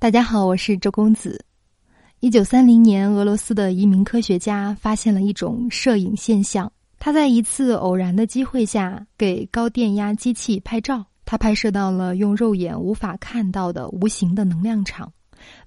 大家好，我是周公子。一九三零年，俄罗斯的一名科学家发现了一种摄影现象。他在一次偶然的机会下，给高电压机器拍照，他拍摄到了用肉眼无法看到的无形的能量场，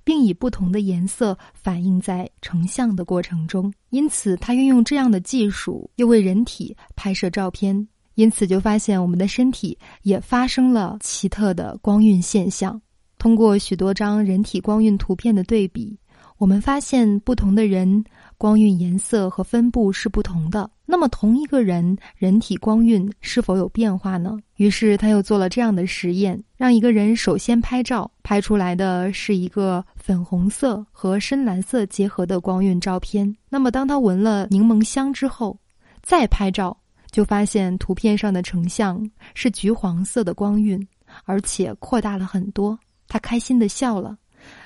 并以不同的颜色反映在成像的过程中。因此，他运用这样的技术，又为人体拍摄照片，因此就发现我们的身体也发生了奇特的光晕现象。通过许多张人体光晕图片的对比，我们发现不同的人光晕颜色和分布是不同的。那么，同一个人人体光晕是否有变化呢？于是他又做了这样的实验：让一个人首先拍照，拍出来的是一个粉红色和深蓝色结合的光晕照片。那么，当他闻了柠檬香之后，再拍照，就发现图片上的成像是橘黄色的光晕，而且扩大了很多。他开心的笑了，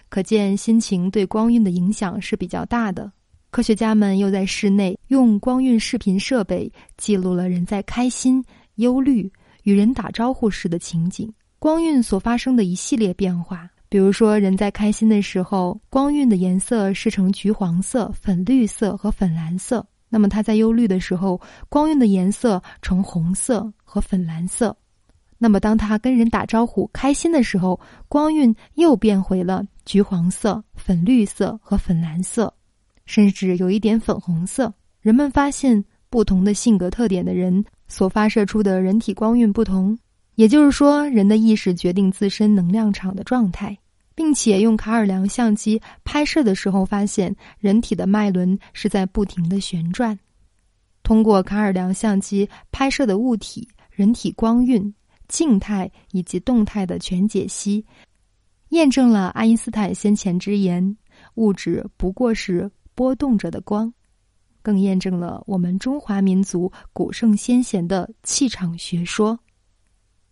可见心情对光晕的影响是比较大的。科学家们又在室内用光晕视频设备记录了人在开心、忧虑、与人打招呼时的情景。光晕所发生的一系列变化，比如说人在开心的时候，光晕的颜色是呈橘黄色、粉绿色和粉蓝色；那么他在忧虑的时候，光晕的颜色呈红色和粉蓝色。那么，当他跟人打招呼、开心的时候，光晕又变回了橘黄色、粉绿色和粉蓝色，甚至有一点粉红色。人们发现，不同的性格特点的人所发射出的人体光晕不同，也就是说，人的意识决定自身能量场的状态，并且用卡尔良相机拍摄的时候，发现人体的脉轮是在不停的旋转。通过卡尔良相机拍摄的物体，人体光晕。静态以及动态的全解析，验证了爱因斯坦先前之言：物质不过是波动着的光，更验证了我们中华民族古圣先贤的气场学说。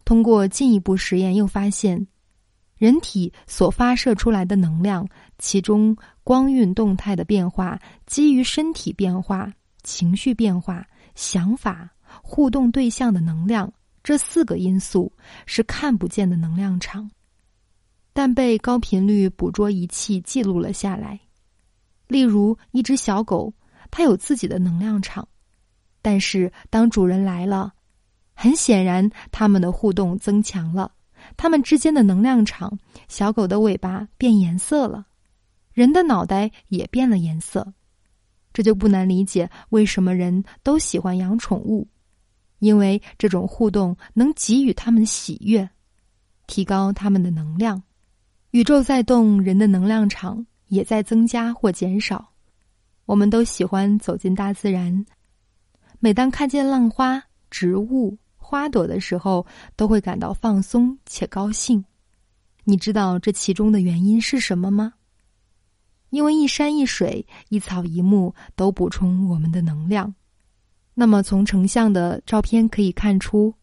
通过进一步实验，又发现，人体所发射出来的能量，其中光晕动态的变化，基于身体变化、情绪变化、想法、互动对象的能量。这四个因素是看不见的能量场，但被高频率捕捉仪器记录了下来。例如，一只小狗，它有自己的能量场，但是当主人来了，很显然，它们的互动增强了，它们之间的能量场，小狗的尾巴变颜色了，人的脑袋也变了颜色，这就不难理解为什么人都喜欢养宠物。因为这种互动能给予他们喜悦，提高他们的能量。宇宙在动，人的能量场也在增加或减少。我们都喜欢走进大自然，每当看见浪花、植物、花朵的时候，都会感到放松且高兴。你知道这其中的原因是什么吗？因为一山一水、一草一木都补充我们的能量。那么，从成像的照片可以看出，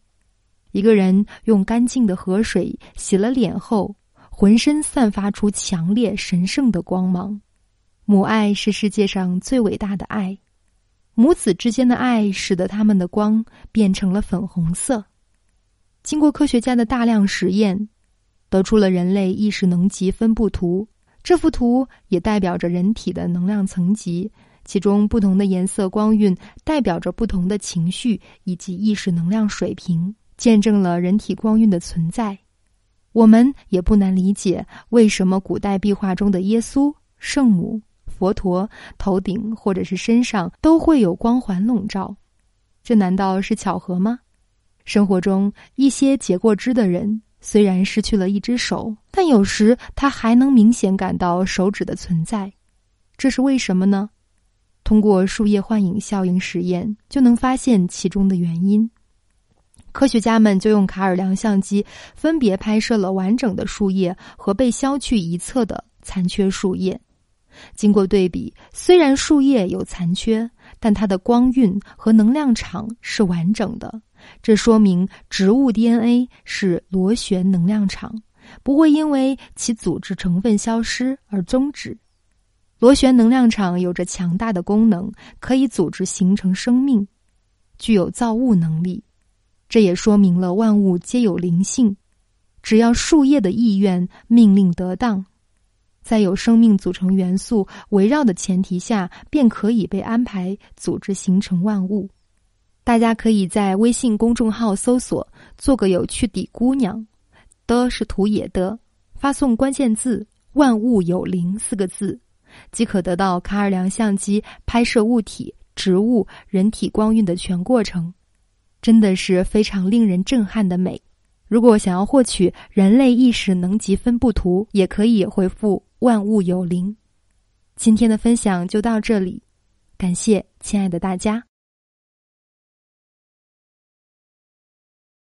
一个人用干净的河水洗了脸后，浑身散发出强烈神圣的光芒。母爱是世界上最伟大的爱，母子之间的爱使得他们的光变成了粉红色。经过科学家的大量实验，得出了人类意识能级分布图。这幅图也代表着人体的能量层级。其中不同的颜色光晕代表着不同的情绪以及意识能量水平，见证了人体光晕的存在。我们也不难理解为什么古代壁画中的耶稣、圣母、佛陀头顶或者是身上都会有光环笼罩。这难道是巧合吗？生活中一些截过肢的人虽然失去了一只手，但有时他还能明显感到手指的存在，这是为什么呢？通过树叶幻影效应实验，就能发现其中的原因。科学家们就用卡尔良相机分别拍摄了完整的树叶和被削去一侧的残缺树叶。经过对比，虽然树叶有残缺，但它的光晕和能量场是完整的。这说明植物 DNA 是螺旋能量场，不会因为其组织成分消失而终止。螺旋能量场有着强大的功能，可以组织形成生命，具有造物能力。这也说明了万物皆有灵性，只要树叶的意愿命令得当，在有生命组成元素围绕的前提下，便可以被安排组织形成万物。大家可以在微信公众号搜索“做个有趣的姑娘”，的是土野的，发送关键字“万物有灵”四个字，即可得到卡尔良相机拍摄物体、植物、人体光晕的全过程，真的是非常令人震撼的美。如果想要获取人类意识能级分布图，也可以回复“万物有灵”。今天的分享就到这里，感谢亲爱的大家。